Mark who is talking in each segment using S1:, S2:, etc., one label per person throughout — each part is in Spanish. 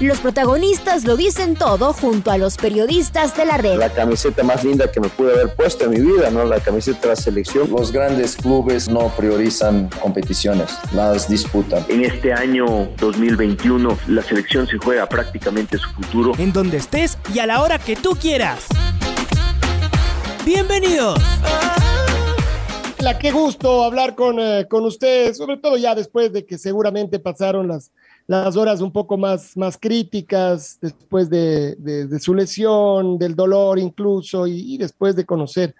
S1: Los protagonistas lo dicen todo junto a los periodistas de la red.
S2: La camiseta más linda que me pude haber puesto en mi vida, ¿no? La camiseta de la selección.
S3: Los grandes clubes no priorizan competiciones, las disputan.
S4: En este año 2021 la selección se juega prácticamente su futuro.
S5: En donde estés y a la hora que tú quieras. Bienvenidos.
S6: La qué gusto hablar con, eh, con ustedes, sobre todo ya después de que seguramente pasaron las las horas un poco más, más críticas después de, su lesión, del dolor incluso, y, después de conocer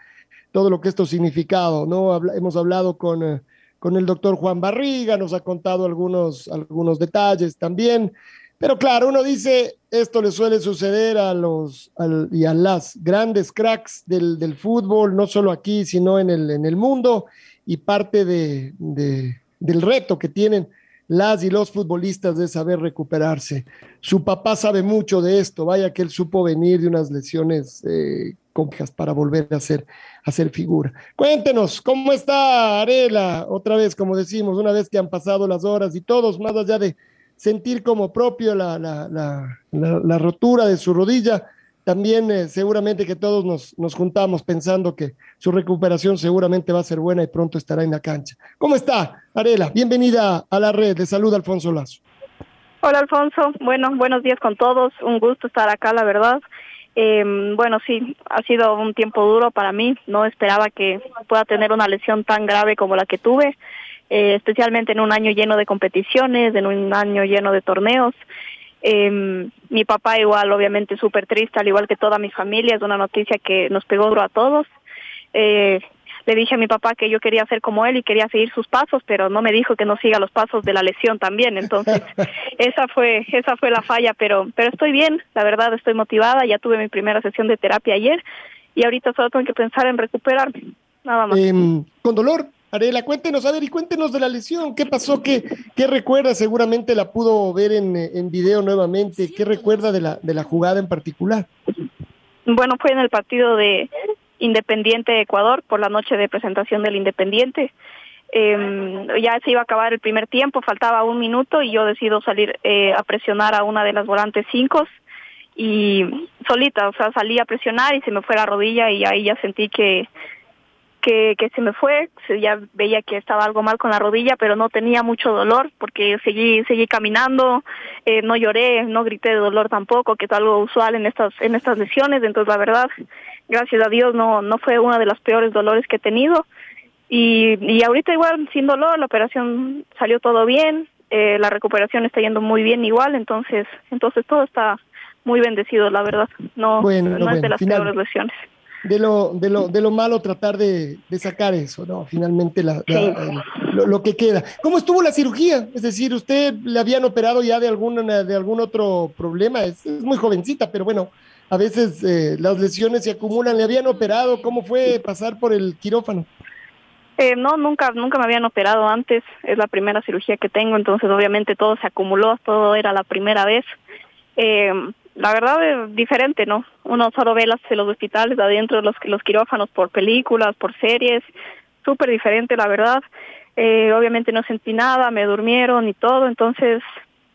S6: todo lo que esto significado, ¿no? hemos hablado con, eh, con el doctor Juan Barriga, nos ha contado algunos, algunos detalles también, pero claro, uno dice, esto le suele suceder a los y a las grandes cracks del, del, fútbol, no solo aquí, sino en el, en el mundo, y parte de, del reto que tienen las y los futbolistas de saber recuperarse. Su papá sabe mucho de esto, vaya que él supo venir de unas lesiones eh, complejas para volver a hacer, a figura. Cuéntenos, ¿cómo está Arela? Otra vez, como decimos, una vez que han pasado las horas y todos, más allá de sentir como propio la, la, la, la rotura de su rodilla, también eh, seguramente que todos nos, nos, juntamos pensando que su recuperación seguramente va a ser buena y pronto estará en la cancha. ¿Cómo está, Arela? Bienvenida a la red. De salud, Alfonso Lazo.
S7: Hola, Alfonso. Bueno, buenos días con todos. Un gusto estar acá, la verdad. Eh, bueno, sí, ha sido un tiempo duro para mí. No esperaba que pueda tener una lesión tan grave como la que tuve, eh, especialmente en un año lleno de competiciones, en un año lleno de torneos. Eh, mi papá igual, obviamente súper triste, al igual que toda mi familia, es una noticia que nos pegó duro a todos. Eh, le dije a mi papá que yo quería ser como él y quería seguir sus pasos, pero no me dijo que no siga los pasos de la lesión también. Entonces, esa fue esa fue la falla, pero pero estoy bien, la verdad estoy motivada, ya tuve mi primera sesión de terapia ayer y ahorita solo tengo que pensar en recuperarme, nada más.
S6: Em, ¿Con dolor? Arela, cuéntenos, a ver, y cuéntenos de la lesión, ¿qué pasó? ¿Qué, qué recuerda? Seguramente la pudo ver en, en video nuevamente. ¿Qué recuerda de la, de la jugada en particular?
S7: Bueno, fue en el partido de Independiente Ecuador, por la noche de presentación del Independiente. Eh, ya se iba a acabar el primer tiempo, faltaba un minuto y yo decido salir eh, a presionar a una de las volantes cinco y solita, o sea, salí a presionar y se me fue la rodilla y ahí ya sentí que que, que se me fue, ya veía que estaba algo mal con la rodilla, pero no tenía mucho dolor porque seguí, seguí caminando, eh, no lloré, no grité de dolor tampoco, que es algo usual en estas, en estas lesiones, entonces la verdad, gracias a Dios no, no fue uno de los peores dolores que he tenido. Y, y ahorita igual sin dolor, la operación salió todo bien, eh, la recuperación está yendo muy bien igual, entonces, entonces todo está muy bendecido, la verdad. No, no, es de las peores lesiones
S6: de lo, de lo, de lo malo tratar de, sacar eso, ¿no? Finalmente la, lo, que queda. ¿Cómo estuvo la cirugía? Es decir, ¿usted le habían operado ya de algún, de algún otro problema? Es, muy jovencita, pero bueno, a veces eh, las lesiones se acumulan. ¿Le habían operado? ¿Cómo fue pasar por el quirófano?
S7: Eh, no, nunca, nunca me habían operado antes. Es la primera cirugía que tengo, entonces obviamente todo se acumuló, todo era la primera vez. Eh, la verdad es diferente, ¿no? Uno solo ve las, los hospitales adentro, los, los quirófanos por películas, por series, súper diferente, la verdad. Eh, obviamente no sentí nada, me durmieron y todo, entonces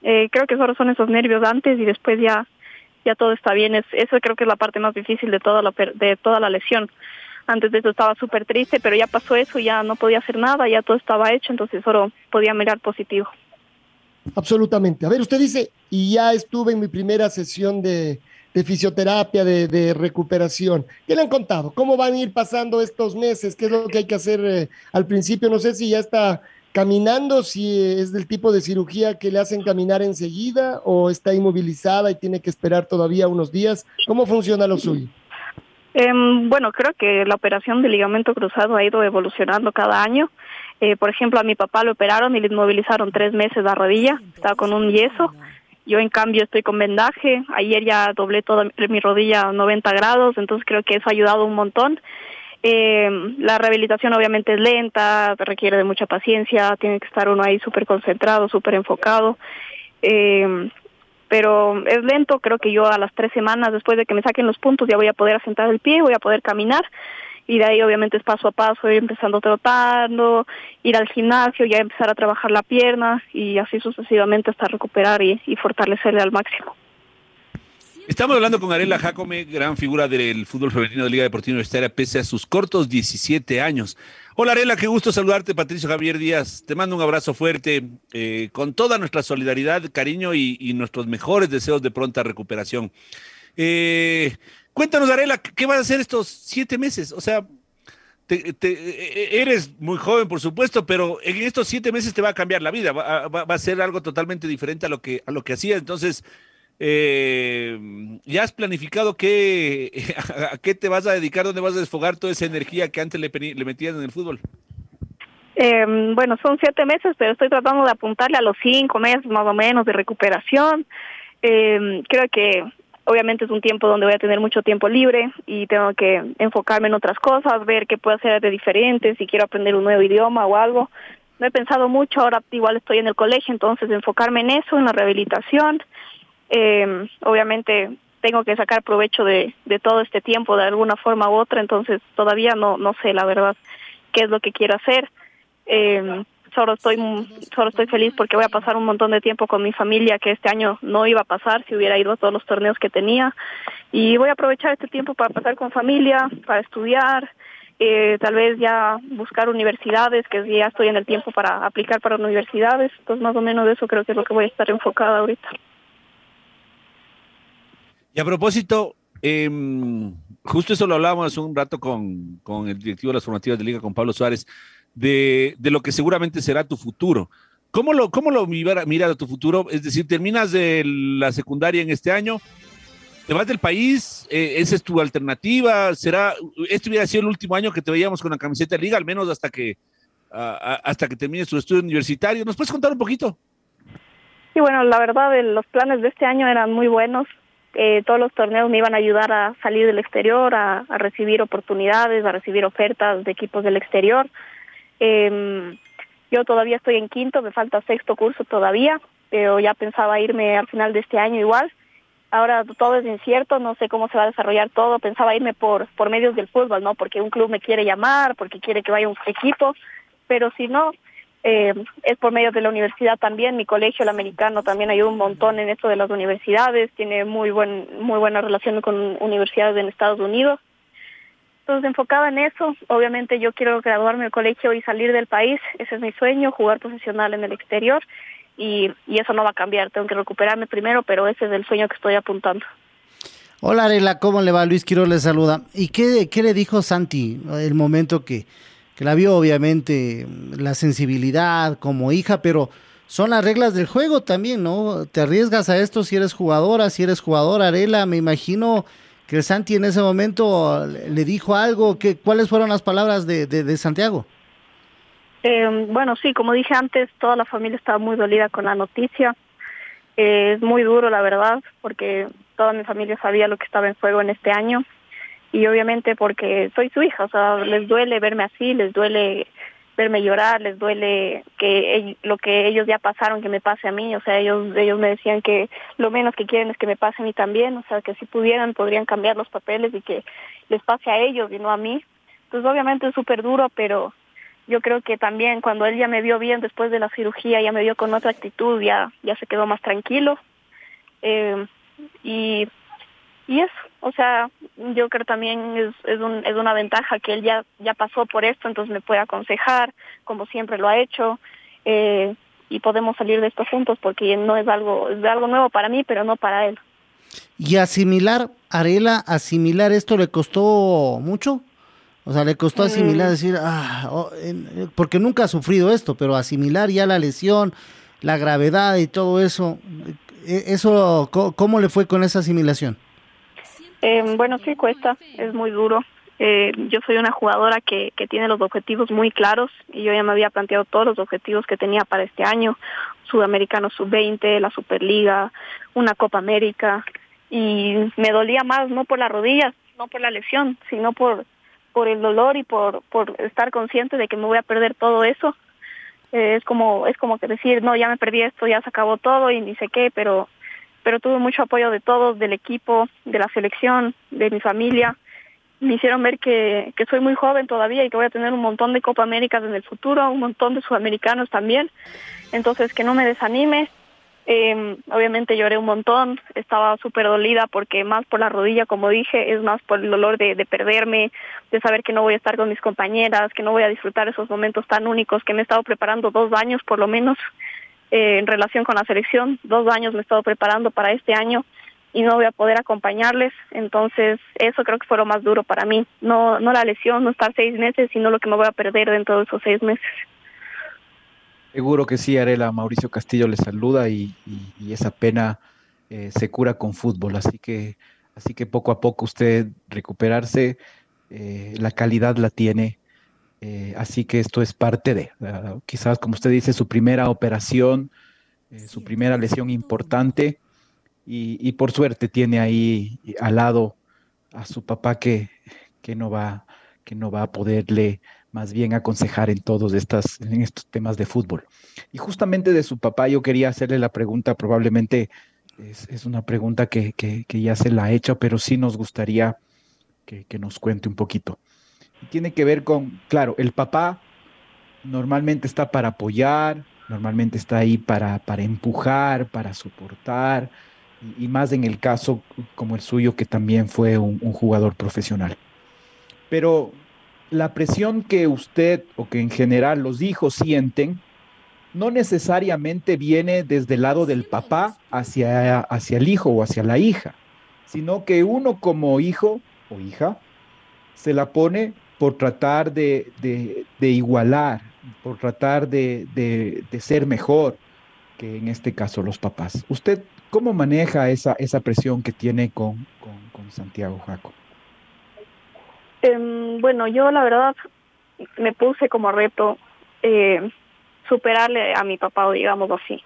S7: eh, creo que solo son esos nervios antes y después ya ya todo está bien. Es, eso creo que es la parte más difícil de toda la, de toda la lesión. Antes de eso estaba súper triste, pero ya pasó eso, ya no podía hacer nada, ya todo estaba hecho, entonces solo podía mirar positivo.
S6: Absolutamente. A ver, usted dice, y ya estuve en mi primera sesión de, fisioterapia, de, recuperación. ¿Qué le han contado? ¿Cómo van a ir pasando estos meses? ¿Qué es lo que hay que hacer eh, al principio? No sé si ya está caminando, si es del tipo de cirugía que le hacen caminar enseguida o está inmovilizada y tiene que esperar todavía unos días. ¿Cómo funciona lo suyo?
S7: Em, bueno, creo que la operación de ligamento cruzado ha ido evolucionando cada año. Eh, por ejemplo, a mi papá lo operaron y le inmovilizaron tres meses la rodilla, estaba con un yeso. Yo en cambio estoy con vendaje. Ayer ya doblé toda mi rodilla a 90 grados, entonces creo que eso ha ayudado un montón. Eh, la rehabilitación obviamente es lenta, requiere de mucha paciencia, tiene que estar uno ahí súper concentrado, súper enfocado. Eh, pero es lento, creo que yo a las tres semanas después de que me saquen los puntos ya voy a poder asentar el pie, voy a poder caminar y de ahí obviamente es paso a paso, ir empezando trotando, ir al gimnasio, ya empezar a trabajar la pierna y así sucesivamente hasta recuperar y, y fortalecerle al máximo.
S8: Estamos hablando con Arela Jacome, gran figura del fútbol femenino de Liga Deportiva Universitaria, pese a sus cortos 17 años. Hola Arela, qué gusto saludarte, Patricio Javier Díaz. Te mando un abrazo fuerte, eh, con toda nuestra solidaridad, cariño y, y, nuestros mejores deseos de pronta recuperación. Eh, cuéntanos, Arela, ¿qué vas a hacer estos siete meses? O sea, te, te, eres muy joven, por supuesto, pero en estos siete meses te va a cambiar la vida, va, va, va a ser algo totalmente diferente a lo que, a lo que hacías. Entonces, eh, ¿Ya has planificado qué, a, qué te vas a dedicar, dónde vas a desfogar toda esa energía que antes le, le metías en el fútbol?
S7: Eh, bueno, son siete meses, pero estoy tratando de apuntarle a los cinco meses más o menos de recuperación. Eh, creo que obviamente es un tiempo donde voy a tener mucho tiempo libre y tengo que enfocarme en otras cosas, ver qué puedo hacer de diferente, si quiero aprender un nuevo idioma o algo. No he pensado mucho, ahora igual estoy en el colegio, entonces enfocarme en eso, en la rehabilitación eh, obviamente tengo que sacar provecho de, de todo este tiempo de alguna forma u otra, entonces todavía no, no sé la verdad qué es lo que quiero hacer. Eh, solo estoy solo estoy feliz porque voy a pasar un montón de tiempo con mi familia que este año no iba a pasar si hubiera ido a todos los torneos que tenía. Y voy a aprovechar este tiempo para pasar con familia, para estudiar, eh, tal vez ya buscar universidades, que ya estoy en el tiempo para aplicar para universidades, entonces más o menos de eso creo que es lo que voy a estar enfocada ahorita.
S8: Y a propósito, eh, justo eso lo hablábamos hace un rato con, con, el directivo de las formativas de Liga, con Pablo Suárez, de, de lo que seguramente será tu futuro. ¿Cómo lo, cómo lo mira, mira tu futuro? Es decir, terminas de la secundaria en este año, te vas del país, eh, esa es tu alternativa, será, este hubiera sido el último año que te veíamos con la camiseta de liga, al menos hasta que, uh, hasta que termines tu estudio universitario. ¿Nos puedes contar un poquito?
S7: Sí, bueno, la verdad, los planes de este año eran muy buenos eh, todos los torneos me iban a ayudar a salir del exterior, a, a, recibir oportunidades, a recibir ofertas de equipos del exterior. Eh, yo todavía estoy en quinto, me falta sexto curso todavía, pero ya pensaba irme al final de este año igual. Ahora todo es incierto, no sé cómo se va a desarrollar todo. Pensaba irme por por medios del fútbol, ¿no? Porque un club me quiere llamar, porque quiere que vaya un equipo, pero si no, eh, es por medio de la universidad también. Mi colegio, el americano, también ayuda un montón en esto de las universidades. Tiene muy buen muy buena relación con universidades en Estados Unidos. Entonces, enfocada en eso, obviamente yo quiero graduarme del colegio y salir del país. Ese es mi sueño, jugar profesional en el exterior. Y, y eso no va a cambiar. Tengo que recuperarme primero, pero ese es el sueño que estoy apuntando.
S9: Hola Arela, ¿cómo le va? Luis Quiroz le saluda. ¿Y qué, qué le dijo Santi el momento que, que la vio obviamente la sensibilidad como hija, pero son las reglas del juego también, ¿no? Te arriesgas a esto si eres jugadora, si eres jugadora, Arela, me imagino que Santi en ese momento le dijo algo, ¿cuáles fueron las palabras de, de, de Santiago?
S7: Eh, bueno, sí, como dije antes, toda la familia estaba muy dolida con la noticia. Eh, es muy duro, la verdad, porque toda mi familia sabía lo que estaba en juego en este año y obviamente porque soy su hija, o sea, les duele verme así, les duele verme llorar, les duele que lo que ellos ya pasaron que me pase a mí, o sea, ellos ellos me decían que lo menos que quieren es que me pase a mí también, o sea, que si pudieran podrían cambiar los papeles y que les pase a ellos y no a mí. Entonces, obviamente es súper duro, pero yo creo que también cuando él ya me vio bien después de la cirugía, ya me vio con otra actitud, ya ya se quedó más tranquilo. Eh, y y eso, o sea, yo creo también es, es, un, es una ventaja que él ya, ya pasó por esto, entonces me puede aconsejar, como siempre lo ha hecho, eh, y podemos salir de esto juntos porque no es algo, es algo nuevo para mí, pero no para él.
S9: ¿Y asimilar, Arela, asimilar esto le costó mucho? O sea, le costó asimilar, decir, ah, oh, en, porque nunca ha sufrido esto, pero asimilar ya la lesión, la gravedad y todo eso, ¿eso cómo le fue con esa asimilación?
S7: Eh, bueno, sí cuesta, es muy duro. Eh, yo soy una jugadora que, que tiene los objetivos muy claros y yo ya me había planteado todos los objetivos que tenía para este año, Sudamericano Sub-20, la Superliga, una Copa América y me dolía más no por las rodillas, no por la lesión, sino por por el dolor y por, por estar consciente de que me voy a perder todo eso. Eh, es como es como que decir, no, ya me perdí esto, ya se acabó todo y ni sé qué, pero pero tuve mucho apoyo de todos, del equipo, de la selección, de mi familia. Me hicieron ver que, que soy muy joven todavía y que voy a tener un montón de Copa Américas en el futuro, un montón de sudamericanos también. Entonces, que no me desanime, eh, obviamente lloré un montón, estaba súper dolida porque más por la rodilla, como dije, es más por el dolor de, de, perderme, de saber que no voy a estar con mis compañeras, que no voy a disfrutar esos momentos tan únicos que me he estado preparando dos años por lo menos eh, en relación con la selección, dos años me he estado preparando para este año y no voy a poder acompañarles, entonces eso creo que fue lo más duro para mí, no, no la lesión, no estar seis meses, sino lo que me voy a perder dentro de esos seis meses.
S10: Seguro que sí, Arela. Mauricio Castillo le saluda y, esa pena eh, se cura con fútbol. Así que, así que poco a poco usted recuperarse, eh, la calidad la tiene. Eh, así que esto es parte de, uh, quizás como usted dice, su primera operación, su primera lesión importante. Y, y, por suerte tiene ahí al lado a su papá que, que, no, va, que no va a poderle más bien aconsejar en todos estas, en estos temas de fútbol. Y justamente de su papá yo quería hacerle la pregunta, probablemente es, es una pregunta que, que, que, ya se la ha hecho, pero sí nos gustaría que, que nos cuente un poquito. Tiene que ver con, claro, el papá normalmente está para apoyar, normalmente está ahí para, para empujar, para soportar, y, y, más en el caso como el suyo, que también fue un, un jugador profesional. Pero la presión que usted o que en general los hijos sienten no necesariamente viene desde el lado del papá hacia, hacia el hijo o hacia la hija, sino que uno como hijo o hija se la pone por tratar de, de, igualar, por tratar de, de, ser mejor que en este caso los papás. ¿Usted cómo maneja esa, esa presión que tiene con, con, Santiago Jaco?
S7: Eh, bueno, yo la verdad me puse como reto eh, superarle a mi papá, digamos así.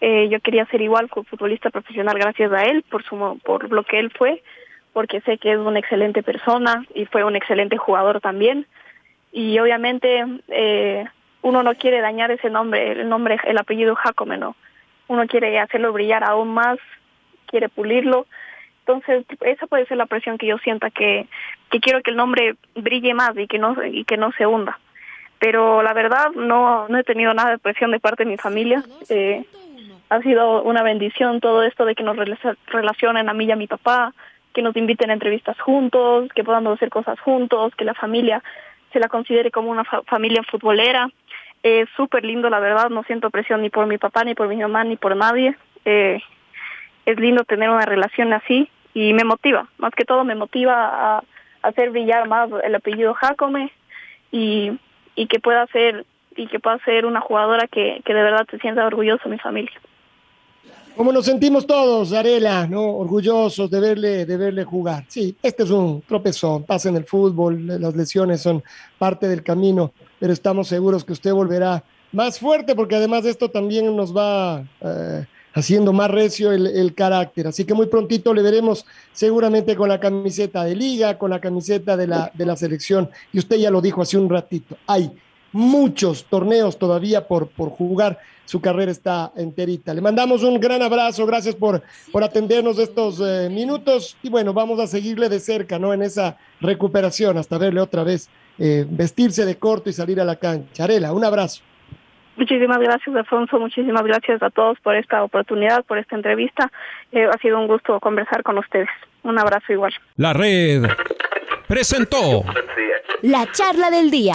S7: Eh, yo quería ser igual futbolista profesional gracias a él, por, su, por lo que él fue, porque sé que es una excelente persona y fue un excelente jugador también. Y obviamente eh, uno no quiere dañar ese nombre, el nombre, el apellido Jacome, ¿no? Uno quiere hacerlo brillar aún más, quiere pulirlo entonces, esa puede ser la presión que yo sienta que, que quiero que el nombre brille más y que no y que no se hunda. Pero la verdad no no he tenido nada de presión de parte de mi familia. Eh, ha sido una bendición todo esto de que nos relacionen a mí y a mi papá, que nos inviten a entrevistas juntos, que podamos hacer cosas juntos, que la familia se la considere como una fa familia futbolera. Es súper lindo, la verdad, no siento presión ni por mi papá, ni por mi mamá, ni por nadie. Eh, es lindo tener una relación así y me motiva, más que todo me motiva a, hacer brillar más el apellido Jacome y, que pueda ser y que pueda ser una jugadora que, que de verdad se sienta orgulloso de mi familia.
S6: Como nos sentimos todos, Arela, ¿no? Orgullosos de verle, de verle jugar. Sí, este es un tropezón, pasa en el fútbol, las lesiones son parte del camino, pero estamos seguros que usted volverá más fuerte porque además esto también nos va eh, haciendo más recio el, el, carácter. Así que muy prontito le veremos seguramente con la camiseta de liga, con la camiseta de la, de la selección. Y usted ya lo dijo hace un ratito, hay muchos torneos todavía por, por jugar. Su carrera está enterita. Le mandamos un gran abrazo, gracias por, por atendernos estos eh, minutos y bueno, vamos a seguirle de cerca, ¿no? En esa recuperación hasta verle otra vez eh, vestirse de corto y salir a la cancha. Arela, un abrazo.
S7: Muchísimas gracias, Alfonso. Muchísimas gracias a todos por esta oportunidad, por esta entrevista. Eh, ha sido un gusto conversar con ustedes. Un abrazo igual.
S11: La red presentó
S1: la charla del día.